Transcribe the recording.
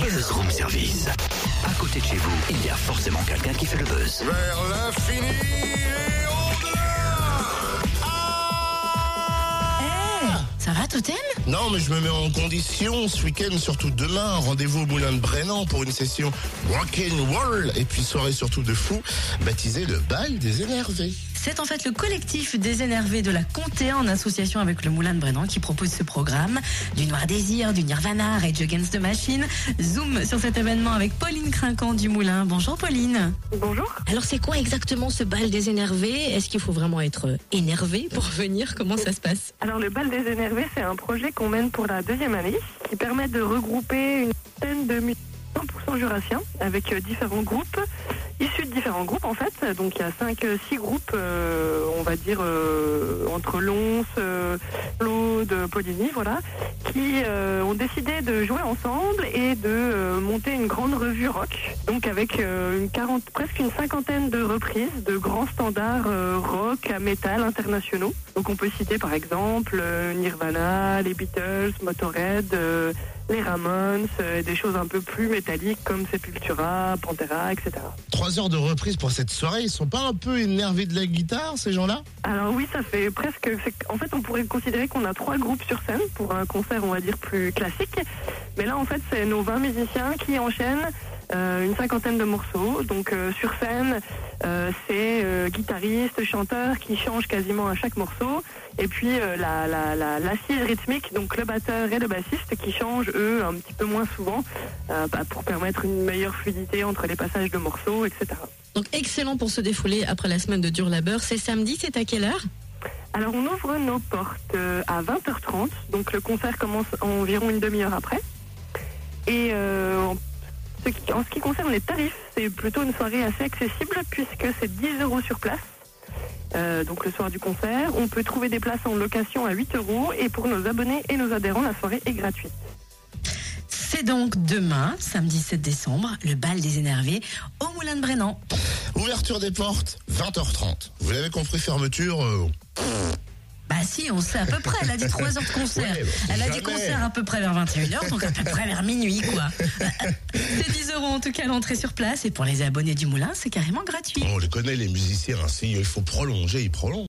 Buzz Room Service. À côté de chez vous, il y a forcément quelqu'un qui fait le buzz. Vers l'infini et au-delà Ça va, Totem? Non, mais je me mets en condition ce week-end, surtout demain. Rendez-vous au Moulin de Brennan pour une session rock'n'roll et puis soirée surtout de fou, baptisée le bal des énervés. C'est en fait le collectif des énervés de la Comté en association avec le Moulin de Brennan qui propose ce programme. Du Noir Désir, du Nirvana, Rage Against the Machine. Zoom sur cet événement avec Pauline Crinquant du Moulin. Bonjour Pauline. Bonjour. Alors c'est quoi exactement ce bal des énervés? Est-ce qu'il faut vraiment être énervé pour venir? Comment ça se passe? Alors le bal des énervés, c'est un projet qu'on mène pour la deuxième année qui permet de regrouper une centaine de musiciens 100% jurassiens avec euh, différents groupes issus de différents groupes en fait. Donc il y a 5 6 groupes euh, on va dire euh, entre Lons, euh, Claude, Poligny voilà, qui euh, ont décidé de jouer ensemble et de euh, monter une grande revue rock. Donc avec euh, une 40 presque une cinquantaine de reprises de grands standards rock à métal internationaux. Donc on peut citer par exemple Nirvana, les Beatles, Motorhead, les Ramones, des choses un peu plus métalliques comme Sepultura, Pantera, etc. Trois heures de reprise pour cette soirée, ils sont pas un peu énervés de la guitare, ces gens-là? Alors oui, ça fait presque. En fait, on pourrait considérer qu'on a trois groupes sur scène pour un concert, on va dire plus classique. Mais là, en fait, c'est nos 20 musiciens qui enchaînent euh, une cinquantaine de morceaux. Donc euh, sur scène, euh, c'est euh, guitariste, chanteur qui change quasiment à chaque morceau. Et puis euh, la, la, la- l'assise rythmique, donc le batteur et le bassiste qui changent eux un petit peu moins souvent euh, bah, pour permettre une meilleure fluidité entre les passages de morceaux, etc. Donc excellent pour se défouler après la semaine de dur labeur. C'est samedi, c'est à quelle heure? Alors on ouvre nos portes euh, à 20h30, donc le concert commence environ une demi-heure après. Et euh, en, ce qui, concerne les tarifs, c'est plutôt une soirée assez accessible puisque c'est 10 euros sur place. Euh, donc le soir du concert, on peut trouver des places en location à 8 euros et pour nos abonnés et nos adhérents, la soirée est gratuite. C'est donc demain, samedi 7 décembre, le bal des énervés au Moulin de Brennan. Ouverture des portes, 20h30. Vous l'avez compris, fermeture. euh, Bah si, on sait à peu près. Elle a dit 3 heures de concert. Ouais, bah, Elle a dit jamais. concert à peu près vers 21h, donc à peu près vers minuit, quoi. C'est 10 euros en tout cas l'entrée sur place. Et pour les abonnés du Moulin, c'est carrément gratuit. on les connaît, les musiciens. hein, si il faut prolonger, ils prolongent.